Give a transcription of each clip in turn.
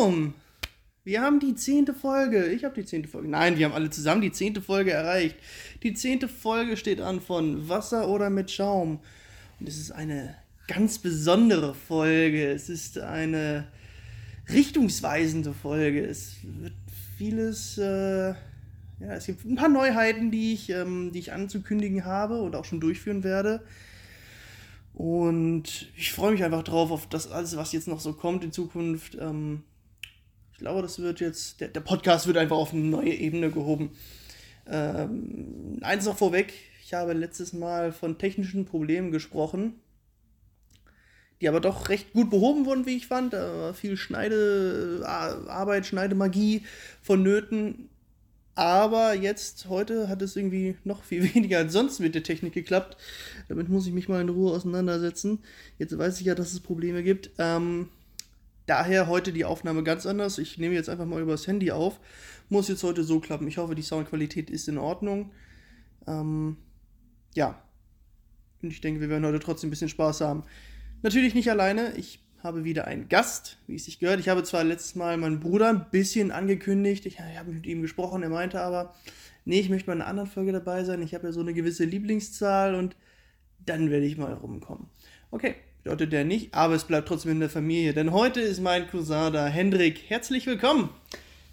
Jubiläum! Wir haben die zehnte Folge. Ich habe die zehnte Folge. Nein, wir haben alle zusammen die zehnte Folge erreicht. Die zehnte Folge steht an von Wasser oder mit Schaum. Und es ist eine ganz besondere Folge. Es ist eine richtungsweisende Folge. Es wird vieles. Äh, ja, es gibt ein paar Neuheiten, die ich, ähm, die ich anzukündigen habe und auch schon durchführen werde. Und ich freue mich einfach drauf, auf das alles, was jetzt noch so kommt in Zukunft. Ähm, glaube, das wird jetzt, der, der, Podcast wird einfach auf eine neue Ebene gehoben. Ähm, eins noch vorweg, ich habe letztes Mal von technischen Problemen gesprochen, die aber doch recht gut behoben wurden, wie ich fand. Da war viel Schneidearbeit, Schneidemagie vonnöten. Aber jetzt, heute hat es irgendwie noch viel weniger als sonst mit der Technik geklappt. Damit muss ich mich mal in Ruhe auseinandersetzen. Jetzt weiß ich ja, dass es Probleme gibt. Ähm, daher heute die Aufnahme ganz anders. Ich nehme jetzt einfach mal übers Handy auf. Muss jetzt heute so klappen. Ich hoffe, die Soundqualität ist in Ordnung. Ähm, ja. Und ich denke, wir werden heute trotzdem ein bisschen Spaß haben. Natürlich nicht alleine. Ich habe wieder einen Gast, wie es sich gehört. Ich habe zwar letztes Mal meinen Bruder ein bisschen angekündigt, ich, ich habe mit ihm gesprochen, er meinte aber, nee, ich möchte mal in einer anderen Folge dabei sein. Ich habe ja so eine gewisse Lieblingszahl und dann werde ich mal rumkommen. Okay, bedeutet der nicht, aber es bleibt trotzdem in der Familie, denn heute ist mein Cousin da, Hendrik. Herzlich willkommen.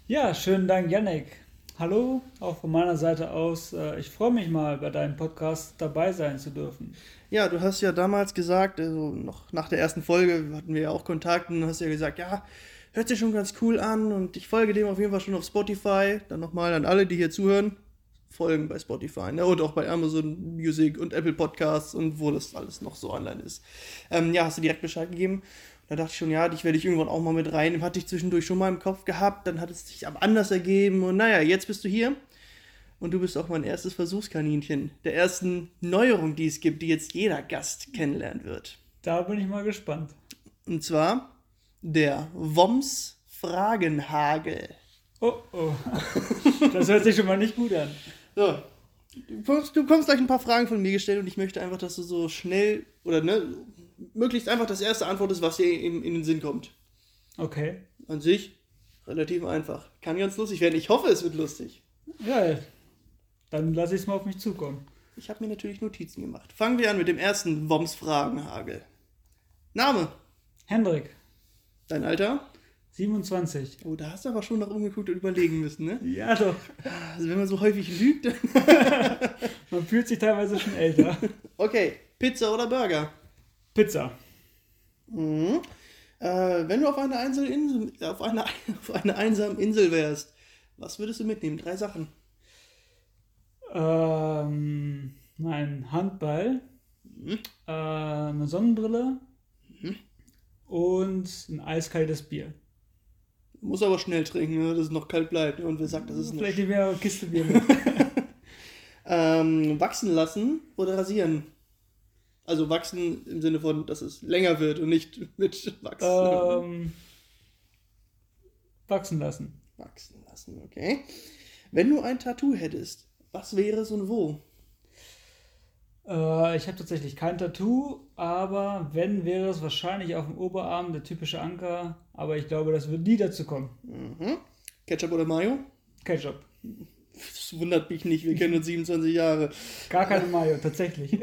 Ja, schönen Dank, Yannick. Hallo, auch von meiner Seite aus. Äh, ich freue mich mal, bei deinem Podcast dabei sein zu dürfen. Ja, du hast ja damals gesagt, also noch nach der ersten Folge hatten wir ja auch Kontakt und hast ja gesagt, ja, hört sich schon ganz cool an und ich folge dem auf jeden Fall schon auf Spotify. Dann nochmal an alle, die hier zuhören, folgen bei Spotify ne? und auch bei Amazon Music und Apple Podcasts und wo das alles noch so online ist. Ähm, ja, hast du direkt Bescheid gegeben. Da dachte ich schon, ja, dich werde ich irgendwann auch mal mit rein. Hatte ich zwischendurch schon mal im Kopf gehabt, dann hat es sich aber anders ergeben und naja, jetzt bist du hier und du bist auch mein erstes Versuchskaninchen der ersten Neuerung, die es gibt, die jetzt jeder Gast kennenlernen wird. Da bin ich mal gespannt. Und zwar der Woms Fragenhagel. Oh oh. Das hört sich schon mal nicht gut an. So. Du kommst, du kommst gleich ein paar Fragen von mir gestellt und ich möchte einfach, dass du so schnell oder ne, möglichst einfach das erste Antwort ist, was dir in, in den Sinn kommt. Okay. An sich relativ einfach. Kann ganz lustig werden. Ich hoffe, es wird lustig. Ja, dann lasse ich es mal auf mich zukommen. Ich habe mir natürlich Notizen gemacht. Fangen wir an mit dem ersten Woms-Fragenhagel. Name? Hendrik. Dein Alter? 27. Oh, da hast du aber schon nach umgeguckt und überlegen müssen, ne? Ja, doch. Also wenn man so häufig lügt. man fühlt sich teilweise schon älter. Okay, Pizza oder Burger? Pizza. Mhm. Äh, wenn du auf einer, Insel, auf, einer, auf einer einsamen Insel wärst, was würdest du mitnehmen? Drei Sachen. Ähm, mein Handball, mhm. äh, eine Sonnenbrille mhm. und ein eiskaltes Bier. Muss aber schnell trinken, ne, dass es noch kalt bleibt. Und wer sagt, das ist Vielleicht nicht mehr Kiste Bier ähm, wachsen lassen oder rasieren? Also wachsen im Sinne von, dass es länger wird und nicht mit wachsen. Ähm, wachsen lassen. Wachsen lassen, okay. Wenn du ein Tattoo hättest, was wäre es und wo? Äh, ich habe tatsächlich kein Tattoo, aber wenn, wäre es wahrscheinlich auf dem Oberarm der typische Anker. Aber ich glaube, das wird nie dazu kommen. Mhm. Ketchup oder Mayo? Ketchup. Das wundert mich nicht, wir kennen uns 27 Jahre. Gar keine Mayo, tatsächlich.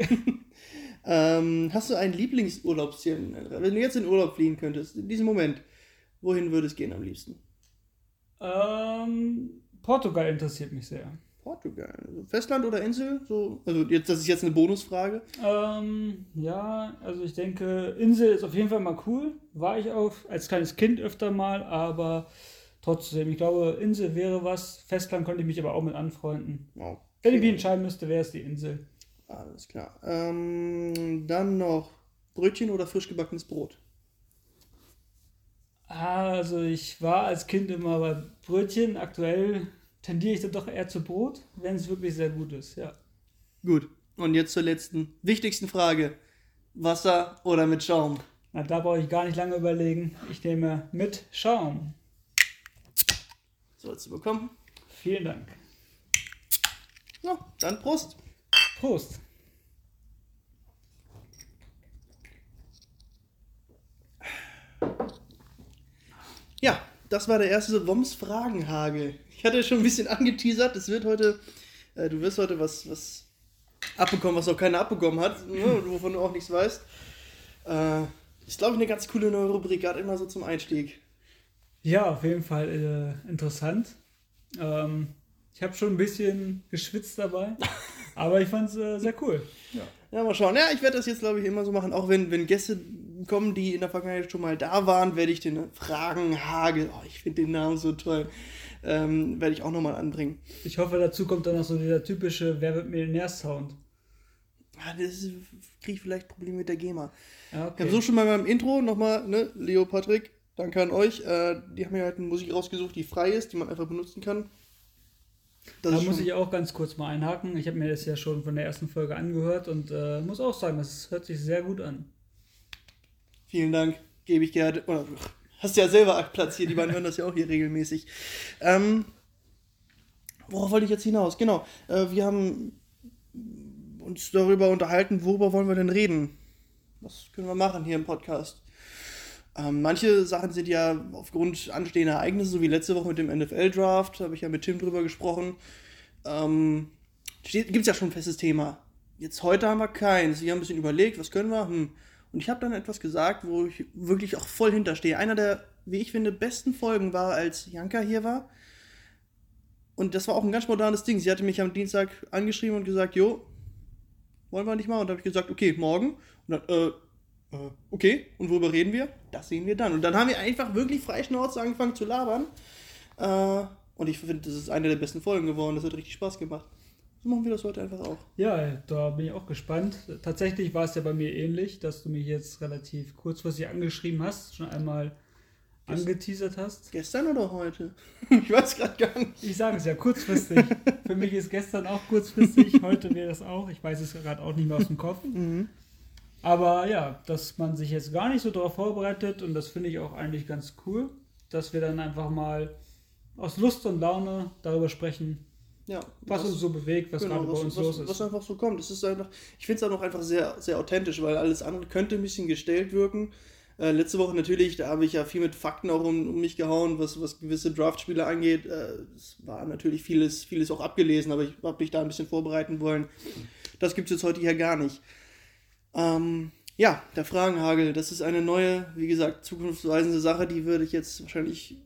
ähm, hast du ein Lieblingsurlaubsziel? Wenn du jetzt in Urlaub fliehen könntest, in diesem Moment, wohin würde es gehen am liebsten? Ähm, Portugal interessiert mich sehr. Portugal. Also Festland oder Insel? So, also jetzt, das ist jetzt eine Bonusfrage. Ähm, ja, also ich denke, Insel ist auf jeden Fall mal cool. War ich auch als kleines Kind öfter mal, aber trotzdem, ich glaube, Insel wäre was. Festland konnte ich mich aber auch mit anfreunden. Okay. Wenn ich mich entscheiden müsste, wäre es die Insel. Alles klar. Ähm, dann noch Brötchen oder frisch gebackenes Brot? Also ich war als Kind immer bei Brötchen. Aktuell tendiere ich dann doch eher zu Brot, wenn es wirklich sehr gut ist, ja. Gut. Und jetzt zur letzten, wichtigsten Frage. Wasser oder mit Schaum? Na, da brauche ich gar nicht lange überlegen. Ich nehme mit Schaum. Sollst du bekommen. Vielen Dank. Ja, dann Prost. Prost. Ja, das war der erste Woms Fragenhagel. Ich hatte schon ein bisschen angeteasert, es wird heute, äh, du wirst heute was, was abbekommen, was noch keiner abbekommen hat, ne, wovon du auch nichts weißt. Äh, ist, glaube ich, eine ganz coole neue Rubrik, gerade immer so zum Einstieg. Ja, auf jeden Fall äh, interessant. Ähm, ich habe schon ein bisschen geschwitzt dabei, aber ich fand es äh, sehr cool. Ja. ja, mal schauen. Ja, ich werde das jetzt, glaube ich, immer so machen, auch wenn, wenn Gäste kommen, die in der Vergangenheit schon mal da waren, werde ich den Fragenhagel, oh, ich finde den Namen so toll, ähm, werde ich auch nochmal anbringen. Ich hoffe, dazu kommt dann noch so dieser typische Wer wird Millionär-Sound. Ah, das kriege ich vielleicht Probleme mit der GEMA. Ah, okay. Ich habe so schon mal beim Intro nochmal, ne, Leo Patrick, danke an euch. Äh, die haben mir halt eine Musik rausgesucht, die frei ist, die man einfach benutzen kann. Das da muss ich auch ganz kurz mal einhaken. Ich habe mir das ja schon von der ersten Folge angehört und äh, muss auch sagen, das hört sich sehr gut an. Vielen Dank, gebe ich gerne. Oder, hast ja selber platziert, die beiden hören das ja auch hier regelmäßig. Ähm, worauf wollte ich jetzt hinaus? Genau, äh, wir haben uns darüber unterhalten, worüber wollen wir denn reden? Was können wir machen hier im Podcast? Ähm, manche Sachen sind ja aufgrund anstehender Ereignisse, so wie letzte Woche mit dem NFL-Draft, habe ich ja mit Tim drüber gesprochen. Ähm, Gibt es ja schon ein festes Thema. Jetzt heute haben wir keins. Wir haben ein bisschen überlegt, was können wir? Hm. Und ich habe dann etwas gesagt, wo ich wirklich auch voll hinterstehe. Einer der, wie ich finde, besten Folgen war, als Janka hier war. Und das war auch ein ganz modernes Ding. Sie hatte mich am Dienstag angeschrieben und gesagt, jo, wollen wir nicht mal? Und da habe ich gesagt, okay, morgen. Und dann, äh, äh, okay, und worüber reden wir? Das sehen wir dann. Und dann haben wir einfach wirklich frei Schnauze angefangen zu labern. Äh, und ich finde, das ist eine der besten Folgen geworden. Das hat richtig Spaß gemacht. Machen wir das heute einfach auch. Ja, da bin ich auch gespannt. Tatsächlich war es ja bei mir ähnlich, dass du mich jetzt relativ kurzfristig angeschrieben hast, schon einmal angeteasert hast. Gestern oder heute? Ich weiß gerade gar nicht. Ich sage es ja, kurzfristig. Für mich ist gestern auch kurzfristig, heute wäre das auch. Ich weiß es gerade auch nicht mehr aus dem Kopf. Mhm. Aber ja, dass man sich jetzt gar nicht so darauf vorbereitet und das finde ich auch eigentlich ganz cool, dass wir dann einfach mal aus Lust und Laune darüber sprechen, ja, was, was uns so bewegt, was genau, gerade bei uns was, los ist. Was einfach so kommt. Es ist einfach, ich finde es auch noch einfach sehr, sehr authentisch, weil alles andere könnte ein bisschen gestellt wirken. Äh, letzte Woche natürlich, da habe ich ja viel mit Fakten auch um, um mich gehauen, was, was gewisse Draftspiele angeht. Äh, es war natürlich vieles, vieles auch abgelesen, aber ich habe mich da ein bisschen vorbereiten wollen. Das gibt es jetzt heute hier gar nicht. Ähm, ja, der Fragenhagel, das ist eine neue, wie gesagt, zukunftsweisende Sache, die würde ich jetzt wahrscheinlich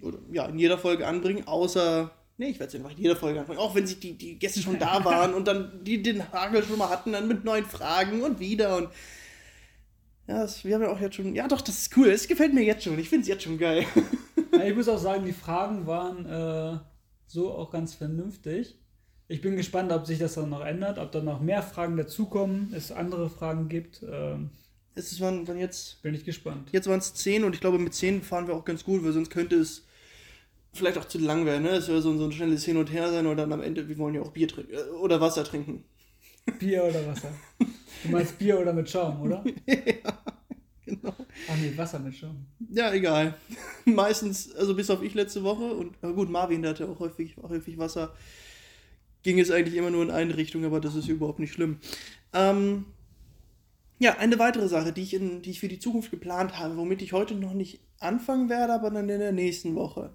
oder, ja, in jeder Folge anbringen, außer, nee, ich werde es einfach in jeder Folge anbringen, auch wenn sie die, die Gäste schon da waren und dann die den Hagel schon mal hatten, dann mit neuen Fragen und wieder und ja, das, wir haben ja auch jetzt schon, ja doch, das ist cool, es gefällt mir jetzt schon, ich finde es jetzt schon geil. Ja, ich muss auch sagen, die Fragen waren äh, so auch ganz vernünftig. Ich bin gespannt, ob sich das dann noch ändert, ob dann noch mehr Fragen dazukommen, es andere Fragen gibt. Ähm, es waren, waren jetzt. Bin ich gespannt. Jetzt waren es 10 und ich glaube, mit 10 fahren wir auch ganz gut, weil sonst könnte es vielleicht auch zu lang werden. Ne? Es wäre so, so ein schnelles Hin und Her sein oder dann am Ende, wir wollen ja auch Bier trinken äh, oder Wasser trinken. Bier oder Wasser? Du meinst Bier oder mit Schaum, oder? ja, genau. Ach nee, Wasser mit Schaum. Ja, egal. Meistens, also bis auf ich letzte Woche und gut, Marvin hatte auch häufig, häufig Wasser ging es eigentlich immer nur in eine Richtung, aber das ist überhaupt nicht schlimm. Ähm, ja, eine weitere Sache, die ich, in, die ich für die Zukunft geplant habe, womit ich heute noch nicht anfangen werde, aber dann in der nächsten Woche.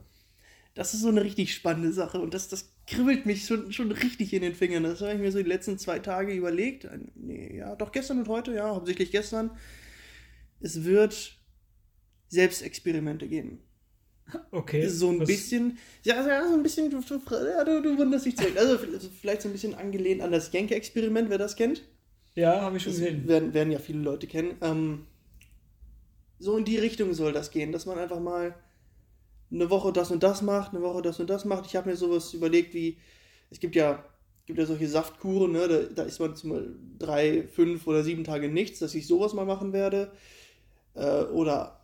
Das ist so eine richtig spannende Sache und das, das kribbelt mich schon, schon richtig in den Fingern. Das habe ich mir so die letzten zwei Tage überlegt. Nee, ja, doch gestern und heute, ja, hauptsächlich gestern. Es wird Selbstexperimente geben. Okay. So ein was? bisschen, ja, ja, so ein bisschen, du, ja, du, du wunderst dich zurück. Also, also vielleicht so ein bisschen angelehnt an das Genke-Experiment, wer das kennt. Ja, habe ich schon das gesehen. Werden, werden ja viele Leute kennen. Ähm, so in die Richtung soll das gehen, dass man einfach mal eine Woche das und das macht, eine Woche das und das macht. Ich habe mir sowas überlegt wie, es gibt ja, gibt ja solche Saftkuren, ne? da, da ist man zum drei, fünf oder sieben Tage nichts, dass ich sowas mal machen werde. Äh, oder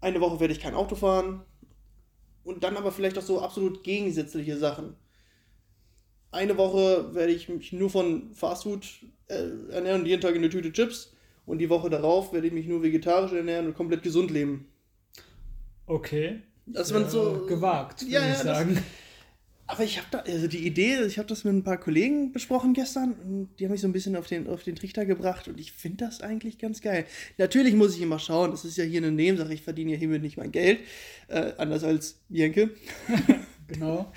eine Woche werde ich kein Auto fahren. Und dann aber vielleicht auch so absolut gegensätzliche Sachen. Eine Woche werde ich mich nur von Fastfood äh, ernähren und jeden Tag eine Tüte Chips. Und die Woche darauf werde ich mich nur vegetarisch ernähren und komplett gesund leben. Okay. Dass man so. Gewagt, würde Ja, ich ja, sagen. das- Aber ich habe da, also die Idee, ich habe das mit ein paar Kollegen besprochen gestern und die haben mich so ein bisschen auf den, auf den Trichter gebracht und ich finde das eigentlich ganz geil. Natürlich muss ich immer schauen, das ist ja hier eine Nebensache, ich verdiene ja hiermit nicht mein Geld, äh, anders als Jenke. Genau.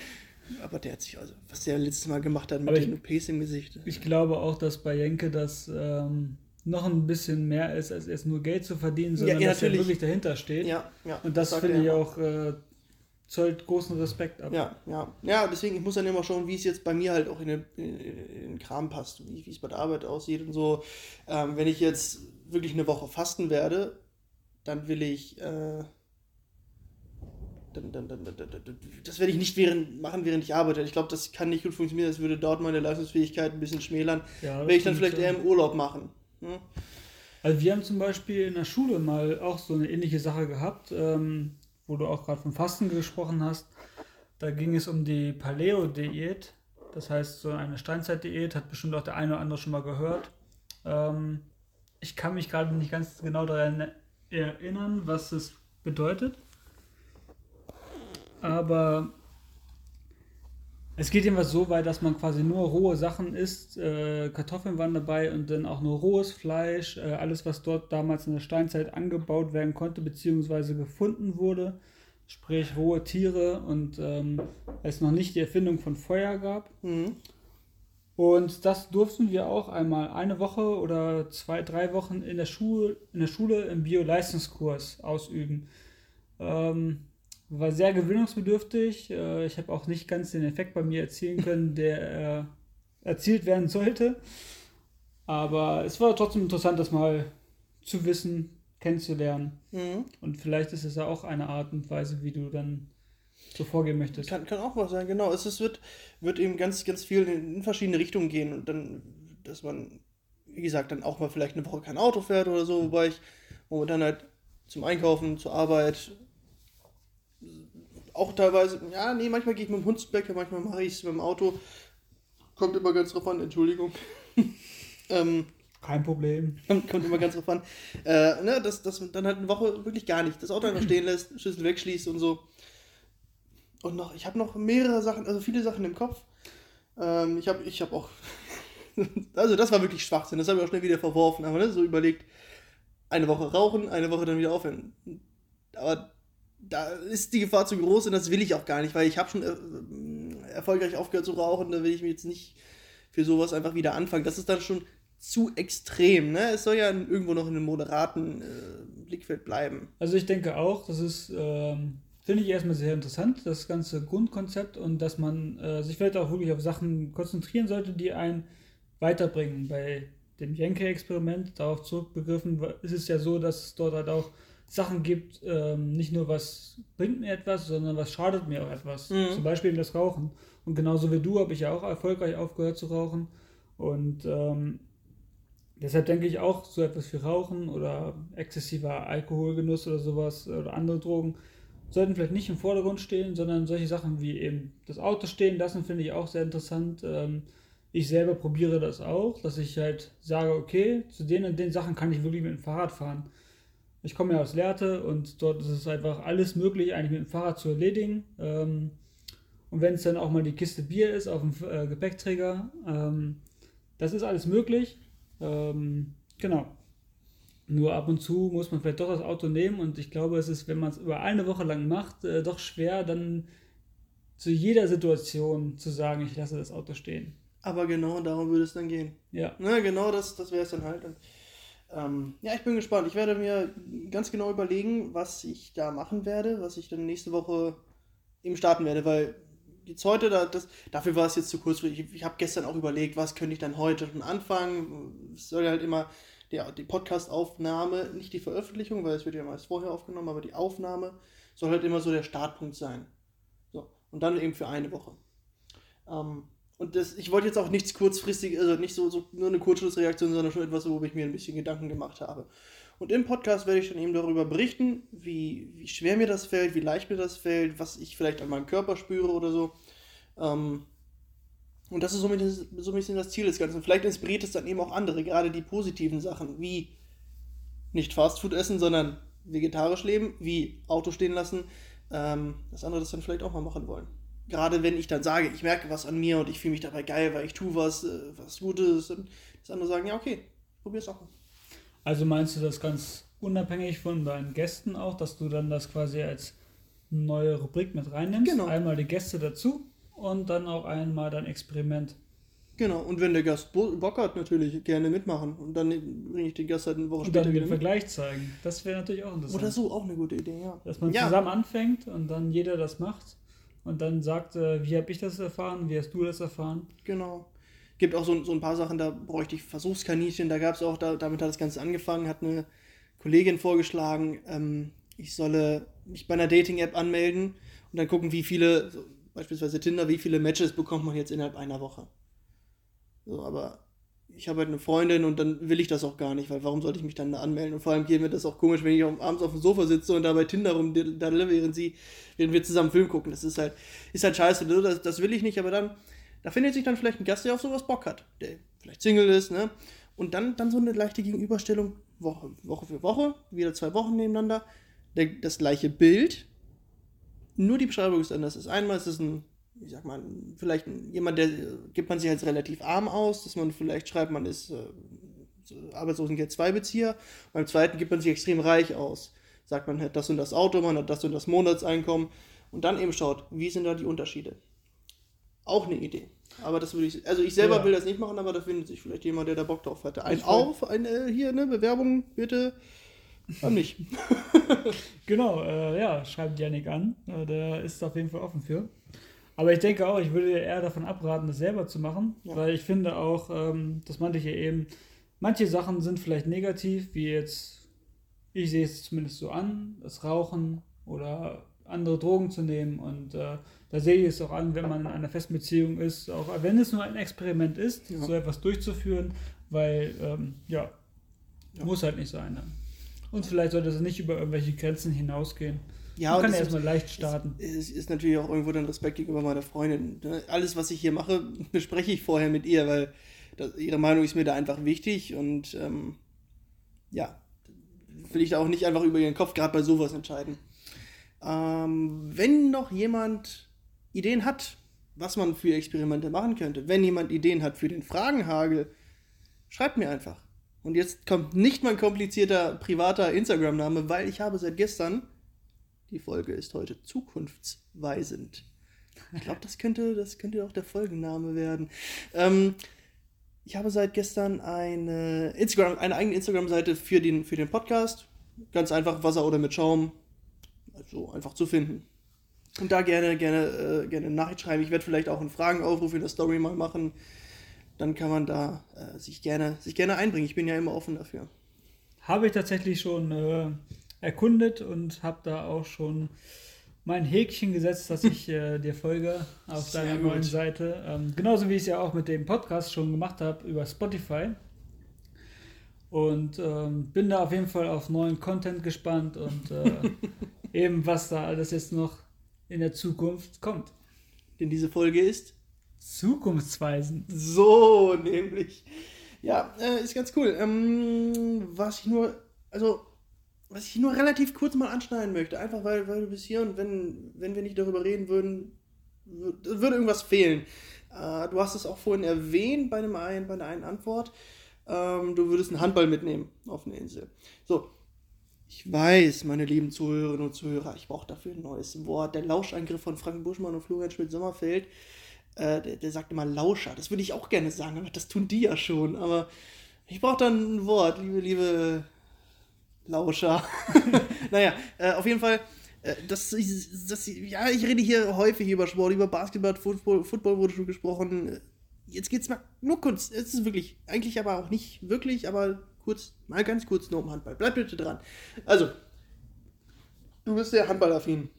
Aber der hat sich, also, was der letztes Mal gemacht hat mit Aber ich- den OPs im Gesicht. Ich glaube auch, dass bei Jenke das ähm, noch ein bisschen mehr ist, als erst nur Geld zu verdienen, sondern ja, dass er wirklich dahinter steht. Ja, ja. Und das sagt finde ich auch, äh, zollt großen Respekt ab. Ja, ja. Ja, deswegen, ich muss dann immer schauen, wie es jetzt bei mir halt auch in den, in in den Kram passt, wie, wie es bei der Arbeit aussieht und so. Ähm, wenn ich jetzt wirklich eine Woche fasten werde, dann will ich. Äh, dann, dann, dann, dann, dann, dann, das werde ich nicht während, machen, während ich arbeite. Ich glaube, das kann nicht gut funktionieren. Das würde dort meine Leistungsfähigkeit ein bisschen schmälern. Ja, das Werde ich dann vielleicht eher im Urlaub machen. Hm? Also wir haben zum Beispiel in der Schule mal auch so eine ähnliche Sache gehabt, ähm, wo du auch gerade vom Fasten gesprochen hast. Da ging es um die Paleo-Diät. Das heißt, so eine Steinzeit-Diät hat bestimmt auch der eine oder andere schon mal gehört. Ähm, ich kann mich gerade nicht ganz genau daran erinnern, was es bedeutet. Aber es geht jedenfalls so weit, dass man quasi nur rohe Sachen isst. Äh, Kartoffeln waren dabei und dann auch nur rohes Fleisch. Äh, alles, was dort damals in der Steinzeit angebaut werden konnte, beziehungsweise gefunden wurde. Sprich rohe Tiere und ähm, es noch nicht die Erfindung von Feuer gab. Mhm. Und das durften wir auch einmal eine Woche oder zwei, drei Wochen in der, Schule, in der Schule im Bio-Leistungskurs ausüben. Ähm, war sehr gewöhnungsbedürftig. Äh, ich habe auch nicht ganz den Effekt bei mir erzielen können, der äh, erzielt werden sollte. Aber es war trotzdem interessant, das mal zu wissen, kennenzulernen. Mhm. Und vielleicht ist es ja auch eine Art und Weise, wie du dann so vorgehen möchtest. Kann, kann auch was sein, genau. Es ist, wird, wird eben ganz, ganz viel in, in verschiedene Richtungen gehen und dann, dass man, wie gesagt, dann auch mal vielleicht eine Woche kein Auto fährt oder so, wobei ich momentan halt zum Einkaufen, zur Arbeit auch teilweise, ja, nee, manchmal gehe ich mit dem Hund zum Bäcker, manchmal mache ich es mit dem Auto. Kommt immer ganz drauf an, Entschuldigung. ähm, Kein Problem. Kommt, kommt immer ganz drauf an. Äh, ne, dass, dass man dann halt eine Woche wirklich gar nicht das Auto einfach stehen lässt, Schlüssel wegschließt und so. Und noch, ich habe noch mehrere Sachen, also viele Sachen im Kopf. Ähm, ich habe ich hab auch, also das war wirklich Schwachsinn, das habe ich auch schnell wieder verworfen, aber ne, so überlegt, eine Woche rauchen, eine Woche dann wieder aufhören. Aber da ist die Gefahr zu groß und das will ich auch gar nicht, weil ich habe schon äh, erfolgreich aufgehört zu rauchen, da will ich mich jetzt nicht für sowas einfach wieder anfangen. Das ist dann schon zu extrem, ne? Es soll ja irgendwo noch in einem moderaten äh, Blickfeld bleiben. Also ich denke auch, das ist, ähm, finde ich erstmal sehr interessant, das ganze Grundkonzept und dass man äh, sich vielleicht auch wirklich auf Sachen konzentrieren sollte, die einen weiterbringen. Bei dem Jenke-Experiment, darauf zurückbegriffen, ist es ja so, dass es dort halt auch Sachen gibt, ähm, nicht nur was bringt mir etwas, sondern was schadet mir auch etwas. Mhm. Zum Beispiel eben das Rauchen. Und genauso wie du habe ich ja auch erfolgreich aufgehört zu rauchen. Und ähm, Deshalb denke ich auch, so etwas wie Rauchen oder exzessiver Alkoholgenuss oder sowas oder andere Drogen sollten vielleicht nicht im Vordergrund stehen, sondern solche Sachen wie eben das Auto stehen lassen, finde ich auch sehr interessant. Ähm, ich selber probiere das auch, dass ich halt sage, okay, zu den und den Sachen kann ich wirklich mit dem Fahrrad fahren. Ich komme ja aus Lehrte und dort ist es einfach alles möglich, eigentlich mit dem Fahrrad zu erledigen. Ähm, und wenn es dann auch mal die Kiste Bier ist auf dem äh, Gepäckträger, ähm, das ist alles möglich. Ähm, genau. Nur ab und zu muss man vielleicht doch das Auto nehmen und ich glaube, es ist, wenn man es über eine Woche lang macht, äh, doch schwer, dann zu jeder Situation zu sagen, ich lasse das Auto stehen. Aber genau darum würde es dann gehen. Ja. Ne, genau das, das wäre es dann halt. Und, ähm, ja, ich bin gespannt. Ich werde mir ganz genau überlegen, was ich da machen werde, was ich dann nächste Woche eben starten werde, weil jetzt heute, da, das, dafür war es jetzt zu kurzfristig. Ich, ich habe gestern auch überlegt, was könnte ich dann heute schon anfangen. Es soll halt immer die, die Podcast-Aufnahme, nicht die Veröffentlichung, weil es wird ja meist vorher aufgenommen, aber die Aufnahme soll halt immer so der Startpunkt sein. So, und dann eben für eine Woche. Ähm, und das, ich wollte jetzt auch nichts kurzfristig, also nicht so, so nur eine Kurzschlussreaktion, sondern schon etwas, wo ich mir ein bisschen Gedanken gemacht habe. Und im Podcast werde ich dann eben darüber berichten, wie, wie schwer mir das fällt, wie leicht mir das fällt, was ich vielleicht an meinem Körper spüre oder so. Ähm, und das ist so ein, bisschen, so ein bisschen das Ziel des Ganzen. Vielleicht inspiriert es dann eben auch andere, gerade die positiven Sachen, wie nicht Fastfood essen, sondern vegetarisch leben, wie Auto stehen lassen, ähm, dass andere das dann vielleicht auch mal machen wollen. Gerade wenn ich dann sage, ich merke was an mir und ich fühle mich dabei geil, weil ich tue was, äh, was Gutes, und das andere sagen, ja, okay, probier's auch mal. Also meinst du das ganz unabhängig von deinen Gästen auch, dass du dann das quasi als neue Rubrik mit reinnimmst? Genau. Einmal die Gäste dazu und dann auch einmal dein Experiment. Genau, und wenn der Gast Bo- Bock hat, natürlich gerne mitmachen. Und dann bringe ich den Gast halt eine Woche Und später dann wieder den mit. Vergleich zeigen. Das wäre natürlich auch interessant. Oder so, auch eine gute Idee, ja. Dass man ja, zusammen anfängt und dann jeder das macht und dann sagt, äh, wie habe ich das erfahren, wie hast du das erfahren. Genau. Gibt auch so, so ein paar Sachen, da bräuchte ich Versuchskaninchen. Da gab es auch, da, damit hat das Ganze angefangen, hat eine Kollegin vorgeschlagen, ähm, ich solle mich bei einer Dating-App anmelden und dann gucken, wie viele, so, beispielsweise Tinder, wie viele Matches bekommt man jetzt innerhalb einer Woche. So, aber ich habe halt eine Freundin und dann will ich das auch gar nicht, weil warum sollte ich mich dann da anmelden? Und vor allem geht mir das auch komisch, wenn ich abends auf dem Sofa sitze und da bei Tinder rumdaddle, während sie, während wir zusammen Film gucken. Das ist halt, ist halt scheiße, das, das will ich nicht, aber dann, da findet sich dann vielleicht ein Gast, der auf sowas Bock hat, der vielleicht Single ist, ne? Und dann, dann so eine leichte Gegenüberstellung, Woche, Woche für Woche, wieder zwei Wochen nebeneinander, der, das gleiche Bild, nur die Beschreibung ist anders. Einmal ist es ein, ich sag mal, vielleicht jemand, der gibt man sich als relativ arm aus, dass man vielleicht schreibt, man ist äh, so Arbeitslosengeld-2-Bezieher. Beim zweiten gibt man sich extrem reich aus. Sagt man hat das und das Auto, man hat das und das Monatseinkommen und dann eben schaut, wie sind da die Unterschiede. Auch eine Idee. Aber das würde ich, also ich selber Ja. will das nicht machen, aber da findet sich vielleicht jemand, der da Bock drauf hatte. Ein Ich Auf, eine hier, ne, Bewerbung bitte an mich. Genau, äh, ja, schreibt Yannick an. Äh, der ist auf jeden Fall offen für. Aber ich denke auch, ich würde dir eher davon abraten, das selber zu machen, Ja. weil ich finde auch, ähm, das meinte ich ja eben, manche Sachen sind vielleicht negativ, wie jetzt, ich sehe es zumindest so an, das Rauchen oder andere Drogen zu nehmen und äh, da sehe ich es auch an, wenn man in einer festen Beziehung ist, auch wenn es nur ein Experiment ist, Ja. so etwas durchzuführen, weil, ähm, ja, Ja. muss halt nicht sein. Ne? Und vielleicht sollte es nicht über irgendwelche Grenzen hinausgehen. Ja, Man kann erstmal leicht starten. Es ist natürlich auch irgendwo dann Respekt gegenüber meiner Freundin. ne? Alles, was ich hier mache, bespreche ich vorher mit ihr, weil das, ihre Meinung ist mir da einfach wichtig und ähm, ja, will ich da auch nicht einfach über ihren Kopf gerade bei sowas entscheiden. Ähm, wenn noch jemand Ideen hat, was man für Experimente machen könnte, wenn jemand Ideen hat für den Fragenhagel, schreibt mir einfach. Und jetzt kommt nicht mein komplizierter privater Instagram-Name, weil ich habe seit gestern die Folge ist heute zukunftsweisend. Ich glaube, das könnte, das könnte auch der Folgenname werden. Ähm, ich habe seit gestern eine Instagram, eine eigene Instagram-Seite für den, für den Podcast. Ganz einfach Wasser oder mit Schaum. Also einfach zu finden. Und da gerne, gerne, äh, gerne eine Nachricht schreiben. Ich werde vielleicht auch einen Fragenaufruf in der Story mal machen. Dann kann man da äh, sich, gerne, sich gerne einbringen. Ich bin ja immer offen dafür. Habe ich tatsächlich schon äh, erkundet und habe da auch schon mein Häkchen gesetzt, dass ich äh, dir folge auf Sehr deiner gut. neuen Seite. Ähm, genauso wie ich es ja auch mit dem Podcast schon gemacht habe über Spotify. Und ähm, bin da auf jeden Fall auf neuen Content gespannt und äh, eben was da alles jetzt noch in der Zukunft kommt. Denn diese Folge ist Zukunftsweisend. So, nämlich. Ja, äh, ist ganz cool. Ähm, was ich nur, also, was ich nur relativ kurz mal anschneiden möchte, einfach weil, weil du bist hier und wenn, wenn wir nicht darüber reden würden, wür- würde irgendwas fehlen. Äh, du hast es auch vorhin erwähnt bei, einem einen, bei einer einen Antwort. Ähm, du würdest einen Handball mitnehmen auf eine Insel. So, ich weiß, meine lieben Zuhörerinnen und Zuhörer, ich brauche dafür ein neues Wort. Der Lauschangriff von Frank Buschmann und Florian Schmidt-Sommerfeld äh, der, der sagt immer Lauscher. Das würde ich auch gerne sagen, aber das tun die ja schon. Aber ich brauche dann ein Wort, liebe, liebe Lauscher. naja, äh, auf jeden Fall, äh, das, das, ja, ich rede hier häufig über Sport, über Basketball, Football, Football wurde schon gesprochen. Äh, Jetzt geht's mal nur kurz, es ist wirklich, eigentlich aber auch nicht wirklich, aber kurz, mal ganz kurz nur um Handball. Bleib bitte dran. Also, du bist sehr handballaffin.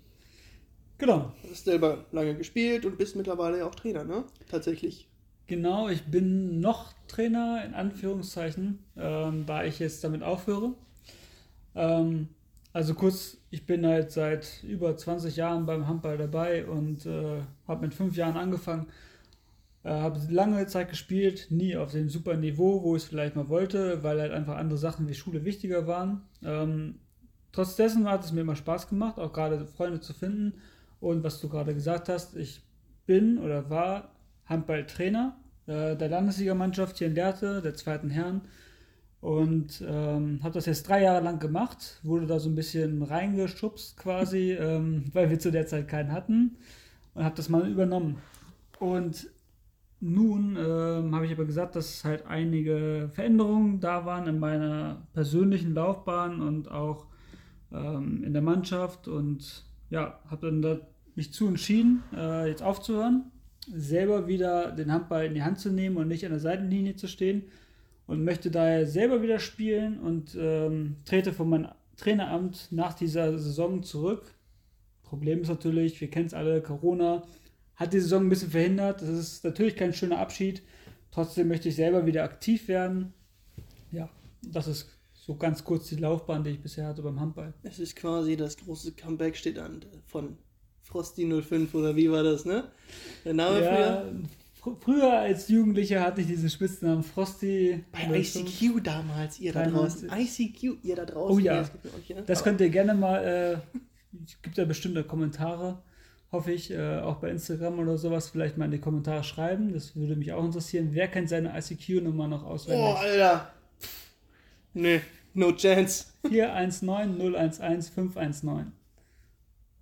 Genau. Hast selber lange gespielt und bist mittlerweile ja auch Trainer, ne? Tatsächlich. Genau, ich bin noch Trainer in Anführungszeichen, ähm, da ich jetzt damit aufhöre. Ähm, also kurz, ich bin halt seit über 20 Jahren beim Handball dabei und äh, habe mit fünf Jahren angefangen. Äh, habe lange Zeit gespielt, nie auf dem super Niveau, wo ich es vielleicht mal wollte, weil halt einfach andere Sachen wie Schule wichtiger waren. Ähm, trotz dessen hat es mir immer Spaß gemacht, auch gerade Freunde zu finden. Und was du gerade gesagt hast, ich bin oder war Handballtrainer äh, der Landesligamannschaft hier in Lehrte, der zweiten Herren. Und ähm, habe das jetzt drei Jahre lang gemacht, wurde da so ein bisschen reingeschubst quasi, ähm, weil wir zu der Zeit keinen hatten und habe das mal übernommen. Und nun ähm, habe ich aber gesagt, dass halt einige Veränderungen da waren in meiner persönlichen Laufbahn und auch ähm, in der Mannschaft und ja, habe dann da mich zu entschieden, äh, jetzt aufzuhören, selber wieder den Handball in die Hand zu nehmen und nicht an der Seitenlinie zu stehen und möchte daher selber wieder spielen und ähm, trete von meinem Traineramt nach dieser Saison zurück. Problem ist natürlich, wir kennen es alle, Corona hat die Saison ein bisschen verhindert. Das ist natürlich kein schöner Abschied. Trotzdem möchte ich selber wieder aktiv werden. Ja, das ist so ganz kurz die Laufbahn, die ich bisher hatte beim Handball. Es ist quasi das große Comeback steht an von Frosty 05 oder wie war das, ne? Der Name ja, früher? Fr früher als Jugendlicher hatte ich diesen Spitznamen Frosty. Bei ICQ damals, ihr da draußen. ICQ, ihr da draußen. Oh ja, das, auch, ne? das könnt ihr gerne mal, äh, es gibt ja bestimmte Kommentare, hoffe ich, äh, auch bei Instagram oder sowas, vielleicht mal in die Kommentare schreiben. Das würde mich auch interessieren. Wer kennt seine ICQ-Nummer noch auswendig? Oh, Alter. Nee, no chance. 419 011 519.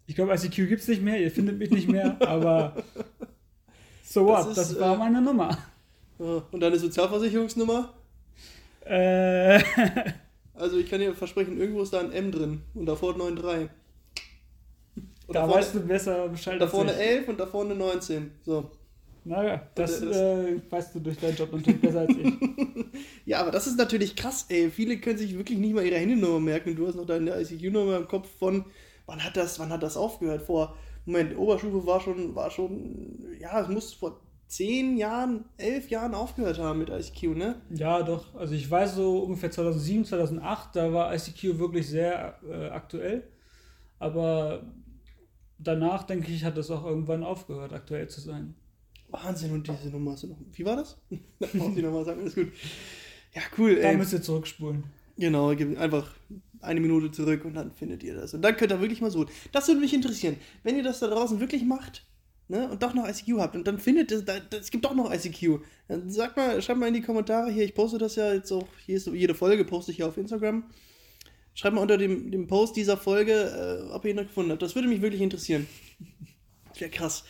Ich glaube, ICQ gibt es nicht mehr, ihr findet mich nicht mehr, aber so Das what, ist, das war äh, meine Nummer. Und deine Sozialversicherungsnummer? Äh, Also ich kann dir versprechen, irgendwo ist da ein M drin und da vorne 93. Und da vorne, weißt du besser Bescheid da vorne ich. 11 und da vorne 19. So. Naja, das, das- äh, weißt du durch deinen Job natürlich besser als ich. Ja, aber das ist natürlich krass, ey. Viele können sich wirklich nicht mal ihre Handynummer merken du hast noch deine ICQ-Nummer im Kopf von, wann hat das, wann hat das aufgehört? Vor, Moment, Oberstufe war schon, war schon, ja, es muss vor 10 Jahren, 11 Jahren aufgehört haben mit ICQ, ne? Ja, doch. Also ich weiß so ungefähr 2007, 2008, da war ICQ wirklich sehr äh, aktuell. Aber danach, denke ich, hat es auch irgendwann aufgehört, aktuell zu sein. Wahnsinn, und diese Nummer. Wie war das? Die nochmal sagen, alles gut. Ja, cool, Da ey. müsst ihr zurückspulen. Genau, gib einfach eine Minute zurück und dann findet ihr das. Und dann könnt ihr wirklich mal suchen. Das würde mich interessieren. Wenn ihr das da draußen wirklich macht, ne, und doch noch ICQ habt und dann findet es, es gibt doch noch ICQ, dann sagt mal, schreibt mal in die Kommentare hier, ich poste das ja jetzt auch, hier ist jede Folge poste ich ja auf Instagram. Schreibt mal unter dem, dem Post dieser Folge, äh, ob ihr ihn noch gefunden habt. Das würde mich wirklich interessieren. Das wäre krass.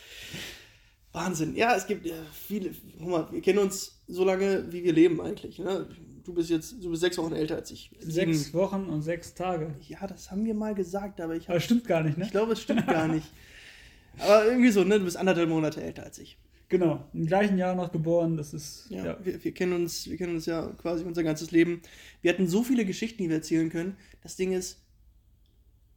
Wahnsinn. Ja, es gibt äh, viele, guck mal, wir kennen uns so lange, wie wir leben eigentlich. Ne? Du bist jetzt, du bist sechs Wochen älter als ich. Sechs Sieben. Wochen und sechs Tage. Ja, das haben wir mal gesagt, aber ich, Aber hab, stimmt gar nicht, ne? ich glaube, es stimmt gar nicht. Aber irgendwie so, ne? Du bist anderthalb Monate älter als ich. Genau, im gleichen Jahr noch geboren, das ist, Ja, ja. Wir, wir, kennen uns, wir kennen uns ja quasi unser ganzes Leben. Wir hatten so viele Geschichten, die wir erzählen können. Das Ding ist,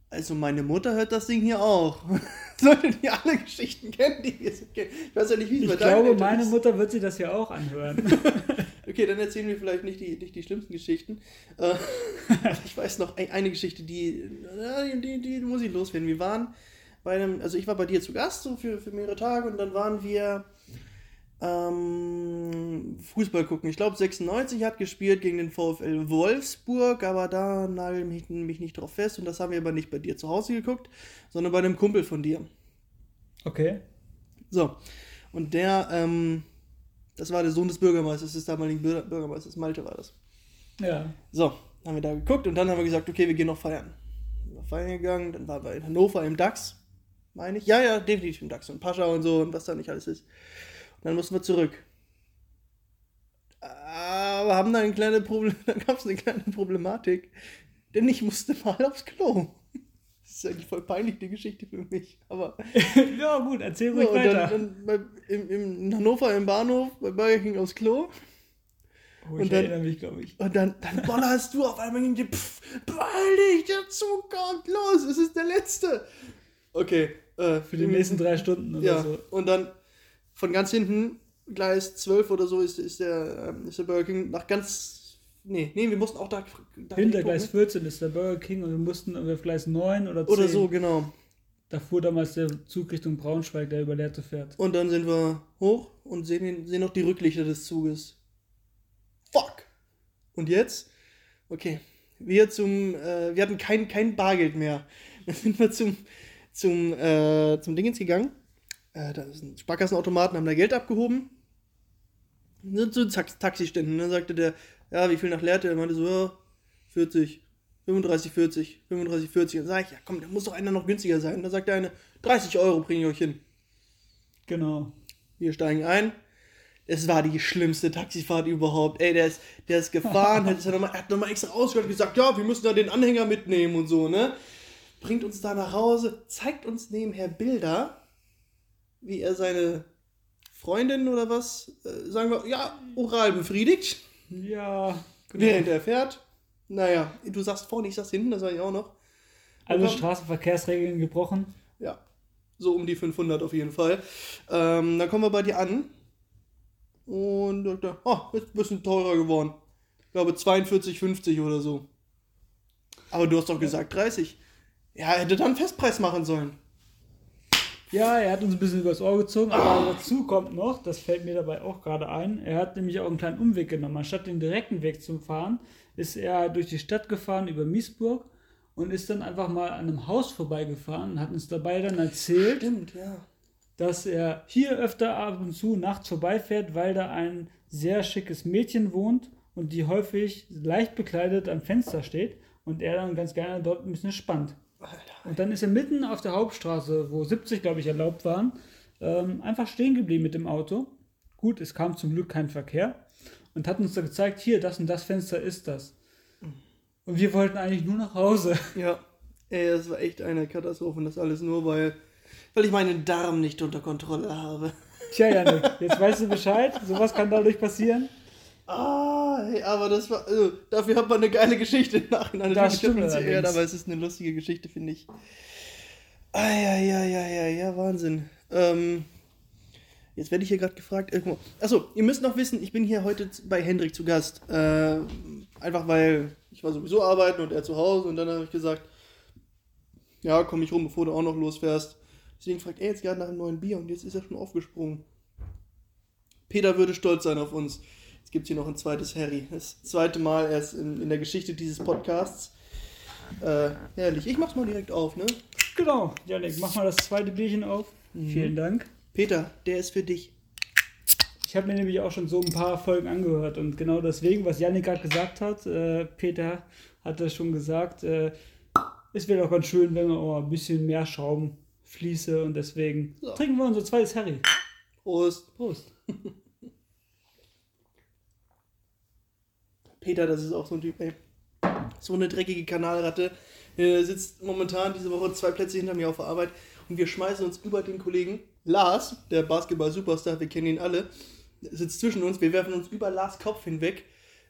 also meine Mutter hört das Ding hier auch. Sollte die alle Geschichten kennen, die wir so kennen. Ich weiß ja nicht, wie es Ich glaube, meine. Mutter wird sich das ja auch anhören. Okay, dann erzählen wir vielleicht nicht die, nicht die schlimmsten Geschichten. Äh, ich weiß noch ein- eine Geschichte, die, äh, die, die muss ich loswerden. Wir waren bei einem, also ich war bei dir zu Gast so für, für mehrere Tage und dann waren wir ähm, Fußball gucken. Ich glaube 96 hat gespielt gegen den VfL Wolfsburg, aber da nagel mich, mich nicht drauf fest und das haben wir aber nicht bei dir zu Hause geguckt, sondern bei einem Kumpel von dir. Okay. So, und der, ähm, das war der Sohn des Bürgermeisters, des damaligen Bür Bürgermeisters, Malte war das. Ja. So, haben wir da geguckt und dann haben wir gesagt, okay, wir gehen noch feiern. Sind noch feiern gegangen, dann waren wir in Hannover im DAX, meine ich. Ja, ja, definitiv im DAX und Pascha und so und was da nicht alles ist. Und dann mussten wir zurück. Aber haben da ein kleine Problem, da gab es eine kleine Problematik, denn ich musste mal aufs Klo. Das ist eigentlich voll peinlich, die Geschichte für mich, aber ja, gut, erzähl ruhig und weiter. dann, dann bei, im, im, in Hannover im Bahnhof bei Burger King aufs Klo oh, und ich dann- erinnere mich, glaube ich. und dann, dann bollerst du auf einmal gegen die, pff, beeil dich, der Zug kommt los, es ist der letzte. Okay. Äh, Für die nächsten drei Stunden oder Ja, so. und dann von ganz hinten, Gleis 12 oder so, ist, ist, der, ähm, ist der Burger King nach ganz Nee, nee, wir mussten auch da. da Hinter Gleis gucken, 14 ist der Burger King und wir mussten auf Gleis 9 oder 10. Oder so, genau. Da fuhr damals der Zug Richtung Braunschweig, der über Lehrte fährt. Und dann sind wir hoch und sehen, sehen noch die Rücklichter des Zuges. Fuck! Und jetzt? Okay. Wir zum, äh, wir hatten kein, kein Bargeld mehr. Dann sind wir zum, zum, äh, zum Dingens gegangen. Äh, da ist ein Sparkassenautomaten, haben da Geld abgehoben. Sind zu Tax Taxiständen. Dann sagte der, ja, wie viel nach Lehrte? Er meinte so, ja, 40, 35, 40, 35, 40. Dann sag ich, ja komm, da muss doch einer noch günstiger sein. Dann sagt der eine, 30 Euro bringe ich euch hin. Genau. Wir steigen ein. Es war die schlimmste Taxifahrt überhaupt. Ey, der ist, der ist gefahren, hat, ist ja noch mal, er hat nochmal extra ausgehört und gesagt, ja, wir müssen da den Anhänger mitnehmen und so, ne? Bringt uns da nach Hause, zeigt uns nebenher Bilder, wie er seine Freundin oder was, äh, sagen wir, ja, oral befriedigt, Ja, genau. während er fährt. Naja, du sagst vorne, ich sag's hinten, das sag ich auch noch. Alle Komm. Straßenverkehrsregeln gebrochen. Ja, so um die 500 auf jeden Fall. Ähm, dann kommen wir bei dir an und dachte, oh, ist ein bisschen teurer geworden. Ich glaube 42,50 oder so. Aber du hast doch gesagt 30. Ja, hätte dann Festpreis machen sollen. Ja, er hat uns ein bisschen übers Ohr gezogen, aber dazu kommt noch, das fällt mir dabei auch gerade ein, er hat nämlich auch einen kleinen Umweg genommen. Anstatt den direkten Weg zu fahren, ist er durch die Stadt gefahren über Miesburg und ist dann einfach mal an einem Haus vorbeigefahren und hat uns dabei dann erzählt, Stimmt, ja. dass er hier öfter ab und zu nachts vorbeifährt, weil da ein sehr schickes Mädchen wohnt und die häufig leicht bekleidet am Fenster steht und er dann ganz gerne dort ein bisschen spannt. Und dann ist er mitten auf der Hauptstraße, wo 70, glaube ich, erlaubt waren, ähm, einfach stehen geblieben mit dem Auto. Gut, es kam zum Glück kein Verkehr und hat uns da gezeigt, hier, das und das Fenster ist das. Und wir wollten eigentlich nur nach Hause. Ja. Ey, das war echt eine Katastrophe und das alles nur, weil, weil ich meinen Darm nicht unter Kontrolle habe. Tja, Janik, jetzt weißt du Bescheid, sowas kann dadurch passieren. Ah, hey, aber das war, also, dafür hat man eine geile Geschichte im Nachhinein. Das stimmt allerdings. aber es ist eine lustige Geschichte, finde ich. Ah, ja, ja, ja, ja, ja, Wahnsinn. Ähm, jetzt werde ich hier gerade gefragt. Äh. Achso, ihr müsst noch wissen, ich bin hier heute bei Hendrik zu Gast. Äh, einfach weil ich war sowieso arbeiten und er zu Hause und dann habe ich gesagt, ja, komm ich rum, bevor du auch noch losfährst. Deswegen fragt er jetzt gerade nach einem neuen Bier und jetzt ist er schon aufgesprungen. Peter würde stolz sein auf uns. Jetzt gibt es hier noch ein zweites Harry. Das zweite Mal erst in, in der Geschichte dieses Podcasts. Äh, herrlich. Ich mach's mal direkt auf, ne? Genau, Janik, mach mal das zweite Bierchen auf. Vielen Dank. Peter, der ist für dich. Ich habe mir nämlich auch schon so ein paar Folgen angehört und genau deswegen, was Janik gerade gesagt hat, äh, Peter hat das schon gesagt, äh, es wäre doch ganz schön, wenn wir auch ein bisschen mehr Schrauben fließe und deswegen So. trinken wir unser zweites Harry. Prost. Prost. Peter, das ist auch so ein Typ, ey. So eine dreckige Kanalratte. Er sitzt momentan diese Woche zwei Plätze hinter mir auf der Arbeit und wir schmeißen uns über den Kollegen Lars, der Basketball-Superstar, wir kennen ihn alle, sitzt zwischen uns, wir werfen uns über Lars Kopf hinweg,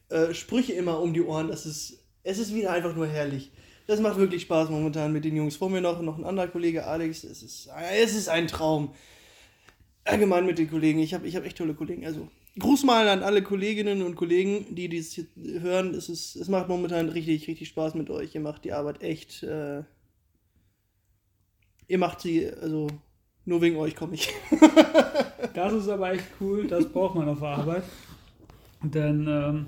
äh, Sprüche immer um die Ohren, das ist, es ist wieder einfach nur herrlich. Das macht wirklich Spaß momentan mit den Jungs. Vor mir noch, noch ein anderer Kollege, Alex, es ist, es ist ein Traum. Allgemein mit den Kollegen, ich habe ich hab echt tolle Kollegen, also Gruß mal an alle Kolleginnen und Kollegen, die dies hören. Es, ist, es macht momentan richtig, richtig Spaß mit euch. Ihr macht die Arbeit echt. Äh, ihr macht sie, also nur wegen euch komme ich. Das ist aber echt cool, das braucht man auf der Arbeit. Denn ähm,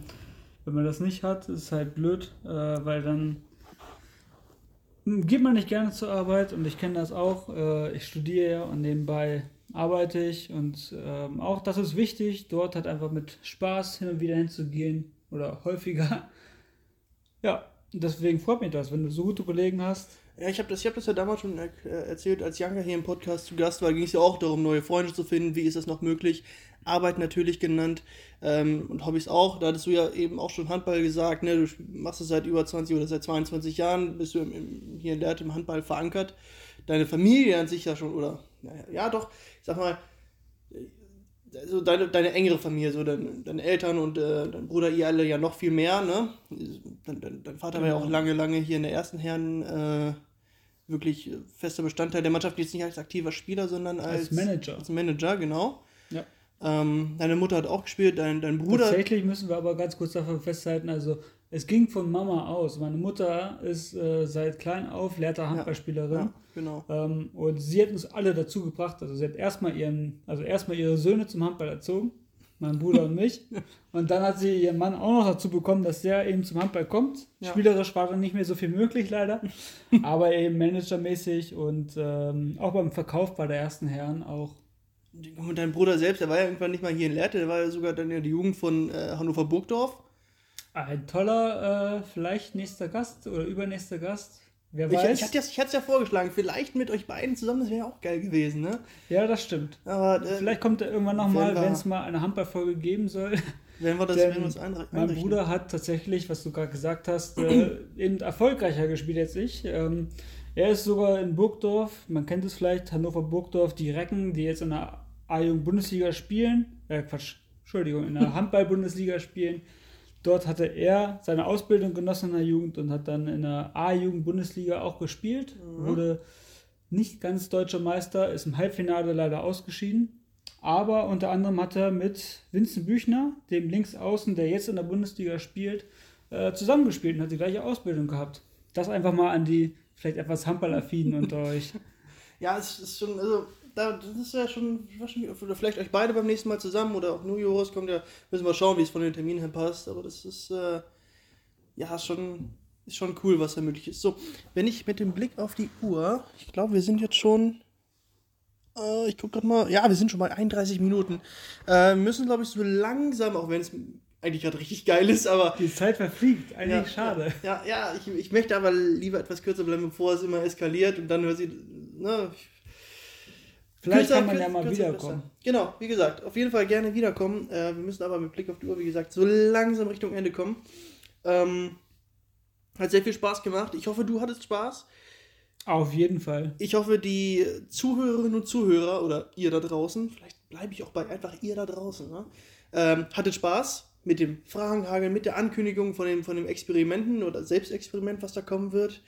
wenn man das nicht hat, ist es halt blöd, äh, weil dann geht man nicht gerne zur Arbeit und ich kenne das auch. Äh, ich studiere ja und nebenbei arbeite ich und ähm, auch das ist wichtig, dort halt einfach mit Spaß hin und wieder hinzugehen oder häufiger. Ja, deswegen freut mich das, wenn du so gute Kollegen hast. Ja, ich habe das, hab das ja damals schon er erzählt, als Janka hier im Podcast zu Gast war, ging es ja auch darum, neue Freunde zu finden. Wie ist das noch möglich? Arbeit natürlich genannt ähm, und Hobbys auch. Da hattest du ja eben auch schon Handball gesagt. Ne? Du machst es seit über 20 oder seit 22 Jahren, bist du im, im, hier in Lehrte im Handball verankert. Deine Familie an sich ja schon, oder naja, ja doch, ich sag mal, also deine, deine engere Familie, so deine, deine Eltern und äh, dein Bruder, ihr alle ja noch viel mehr, ne? Dein, dein, dein Vater war ja auch Genau. lange, lange hier in der ersten Herren äh, wirklich fester Bestandteil der Mannschaft, jetzt nicht als aktiver Spieler, sondern als, Als Manager. Als Manager, genau. Ja. Ähm, deine Mutter hat auch gespielt, dein, dein Bruder. Tatsächlich müssen wir aber ganz kurz dafür festhalten, also es ging von Mama aus. Meine Mutter ist äh, seit klein auf Lehrter Handballspielerin. Ja, genau. Ähm, und sie hat uns alle dazu gebracht. Also sie hat erstmal ihren, also erstmal ihre Söhne zum Handball erzogen, mein Bruder und mich. Und dann hat sie ihren Mann auch noch dazu bekommen, dass der eben zum Handball kommt. Ja. Spielerisch war dann nicht mehr so viel möglich, leider. aber eben managermäßig und ähm, auch beim Verkauf bei der ersten Herren auch. Und dein Bruder selbst, der war ja irgendwann nicht mal hier in Lehrte, der war ja sogar dann in der Jugend von äh, Hannover Burgdorf. Ein toller, äh, vielleicht nächster Gast oder übernächster Gast. Wer Ich, weiß. ich hatte es ich ja vorgeschlagen, vielleicht mit euch beiden zusammen, das wäre ja auch geil gewesen, ne? ja, das stimmt. Aber äh, Vielleicht kommt er irgendwann nochmal, Wenn es mal eine Handballfolge geben soll. wenn wir das Denn wenn wir uns einre- mein einrichten. Bruder hat tatsächlich, was du gerade gesagt hast, äh, eben erfolgreicher gespielt als ich. Ähm, er ist sogar in Burgdorf, man kennt es vielleicht, Hannover Burgdorf, die Recken, die jetzt in der A-Jugend-Bundesliga spielen, äh Quatsch, Entschuldigung, in der Handball-Bundesliga spielen. Dort hatte er seine Ausbildung genossen in der Jugend und hat dann in der A-Jugend-Bundesliga auch gespielt. Wurde nicht ganz deutscher Meister, ist im Halbfinale leider ausgeschieden. Aber unter anderem hat er mit Vincent Büchner, dem Linksaußen, der jetzt in der Bundesliga spielt, äh, zusammengespielt und hat die gleiche Ausbildung gehabt. Das einfach mal an die vielleicht etwas Handballaffinen unter euch. Ja, es ist schon, also, das ist ja schon, oder vielleicht euch beide beim nächsten Mal zusammen oder auch nur Joris kommt ja, müssen wir schauen, wie es von den Terminen her passt, aber das ist, äh, ja, schon, ist schon cool, was da möglich ist. So, wenn ich mit dem Blick auf die Uhr, ich glaube, wir sind jetzt schon, äh, ich gucke gerade mal, ja, wir sind schon bei 31 Minuten, äh, müssen, glaube ich, so langsam, auch wenn es eigentlich gerade richtig geil ist, aber Die Zeit verfliegt, eigentlich ja, schade. Ja, ja, ich, ich möchte aber lieber etwas kürzer bleiben, bevor es immer eskaliert und dann hört sie. Ne, ich- Vielleicht kürzer- kann man ja mal kürzer wiederkommen. Genau, wie gesagt, auf jeden Fall gerne wiederkommen. Äh, wir müssen aber mit Blick auf die Uhr, wie gesagt, so langsam Richtung Ende kommen. Ähm, hat sehr viel Spaß gemacht. Ich hoffe, du hattest Spaß. Auf jeden Fall. Ich hoffe, die Zuhörerinnen und Zuhörer oder ihr da draußen, vielleicht bleibe ich auch bei einfach ihr da draußen, ne? ähm, hattet Spaß mit dem Fragenhagel, mit der Ankündigung von dem, von dem Experimenten oder Selbstexperiment, was da kommen wird.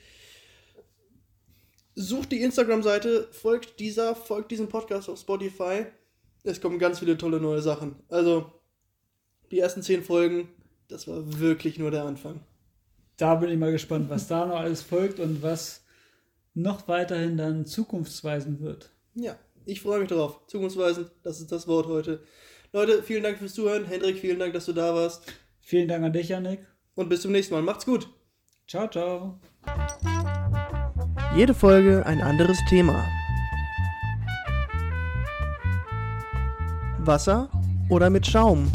Sucht die Instagram-Seite, folgt dieser, folgt diesem Podcast auf Spotify. Es kommen ganz viele tolle neue Sachen. Also, die ersten zehn Folgen, das war wirklich nur der Anfang. Da bin ich mal gespannt, was da noch alles folgt und was noch weiterhin dann zukunftsweisend wird. Ja, ich freue mich drauf. Zukunftsweisend, das ist das Wort heute. Leute, vielen Dank fürs Zuhören. Hendrik, vielen Dank, dass du da warst. Vielen Dank an dich, Janik. Und bis zum nächsten Mal. Macht's gut. Ciao, ciao. Jede Folge ein anderes Thema. Wasser oder mit Schaum?